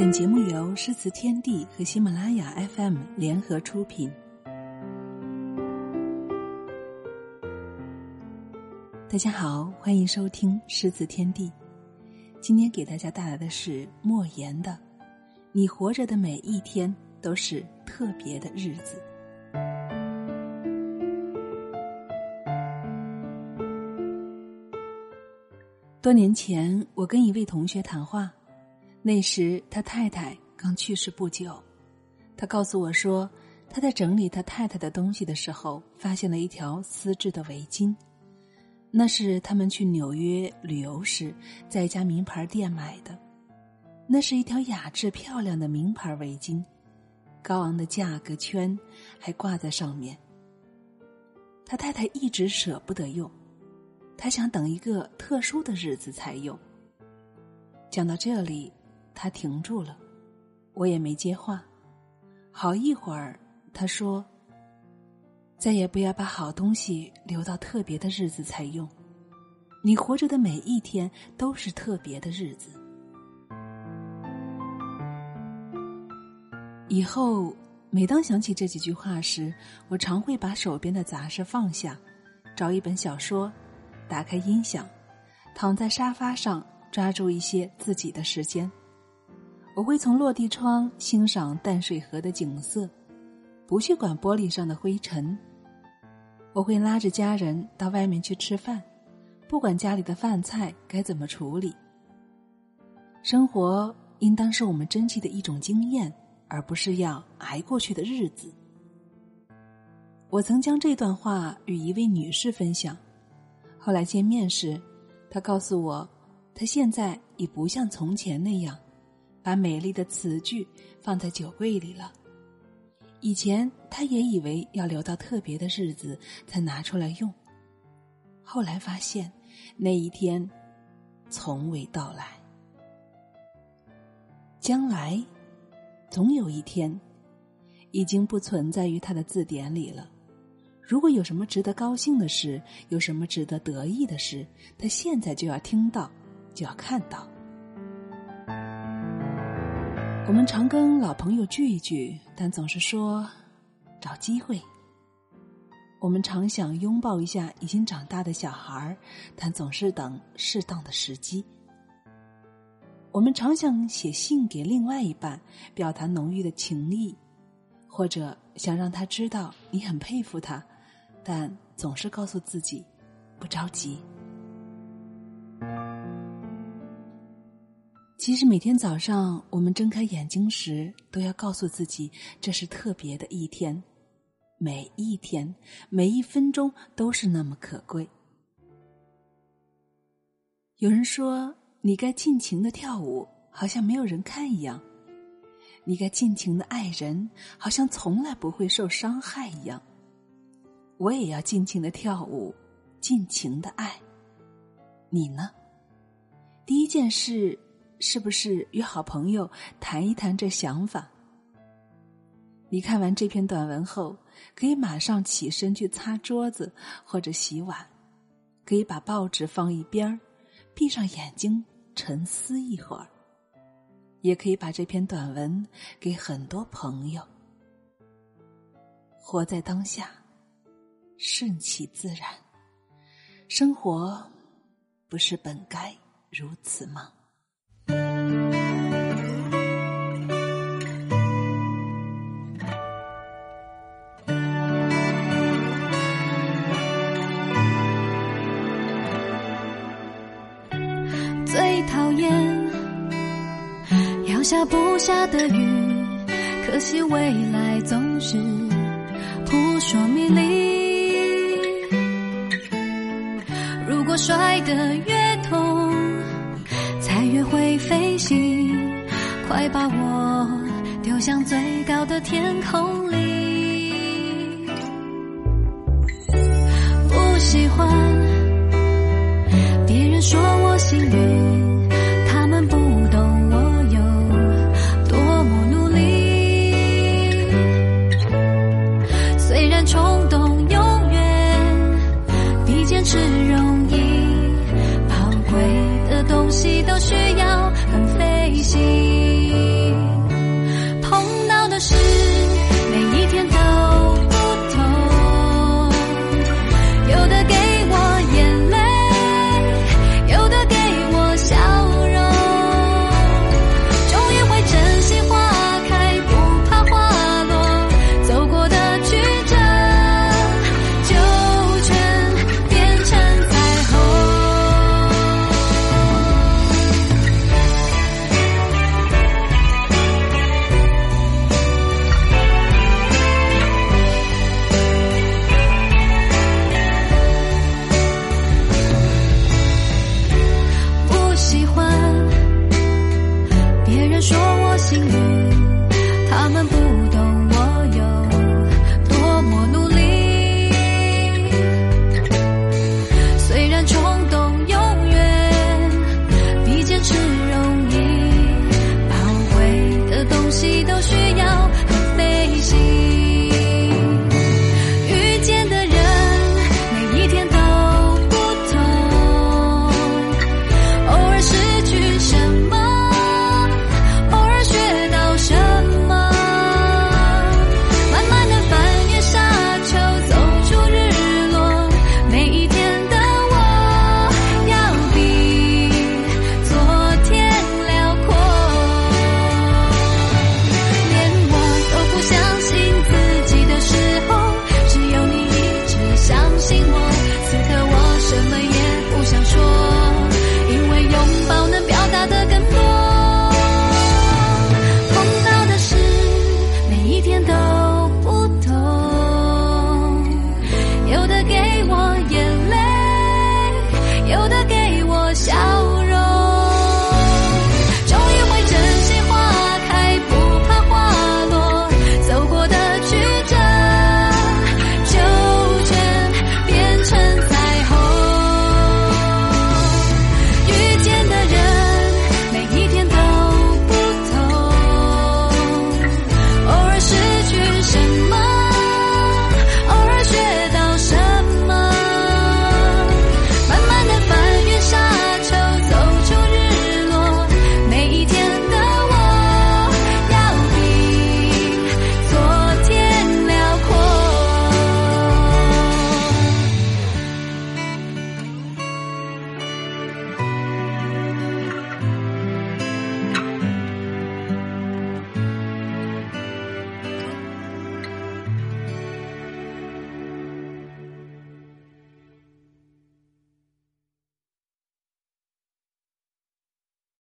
本节目由诗词天地和喜马拉雅 FM 联合出品。大家好，欢迎收听诗词天地。今天给大家带来的是莫言的《你活着的每一天都是特别的日子》。多年前，我跟一位同学谈话，那时他太太刚去世不久。他告诉我说，他在整理他太太的东西的时候，发现了一条丝质的围巾，那是他们去纽约旅游时在一家名牌店买的。那是一条雅致漂亮的名牌围巾，高昂的价格圈还挂在上面。他太太一直舍不得用。他想等一个特殊的日子才用。讲到这里，他停住了，我也没接话。好一会儿，他说：“再也不要把好东西留到特别的日子才用。你活着的每一天都是特别的日子。”以后，每当想起这几句话时，我常会把手边的杂事放下，找一本小说。打开音响，躺在沙发上，抓住一些自己的时间。我会从落地窗欣赏淡水河的景色，不去管玻璃上的灰尘。我会拉着家人到外面去吃饭，不管家里的饭菜该怎么处理。生活应当是我们珍惜的一种经验，而不是要挨过去的日子。我曾将这段话与一位女士分享。后来见面时，她告诉我，她现在已不像从前那样，把美丽的词句放在酒柜里了。以前他也以为要留到特别的日子才拿出来用，后来发现那一天从未到来。将来，总有一天，已经不存在于他的字典里了。如果有什么值得高兴的事，有什么值得得意的事，他现在就要听到，就要看到。我们常跟老朋友聚一聚，但总是说找机会。我们常想拥抱一下已经长大的小孩但总是等适当的时机。我们常想写信给另外一半，表达浓郁的情谊，或者想让他知道你很佩服他。但总是告诉自己，不着急。其实每天早上我们睁开眼睛时，都要告诉自己，这是特别的一天，每一天每一分钟都是那么可贵。有人说，你该尽情的跳舞，好像没有人看一样；你该尽情的爱人，好像从来不会受伤害一样。我也要尽情的跳舞，尽情的爱。你呢？第一件事是不是与好朋友谈一谈这想法？你看完这篇短文后，可以马上起身去擦桌子或者洗碗，可以把报纸放一边儿，闭上眼睛沉思一会儿，也可以把这篇短文给很多朋友。活在当下。顺其自然，生活不是本该如此吗？下不下的雨，可惜未来总是扑朔迷离。如果摔得越痛，才越会飞行。快把我丢向最高的天空里。不喜欢别人说我幸运，幸运，他们不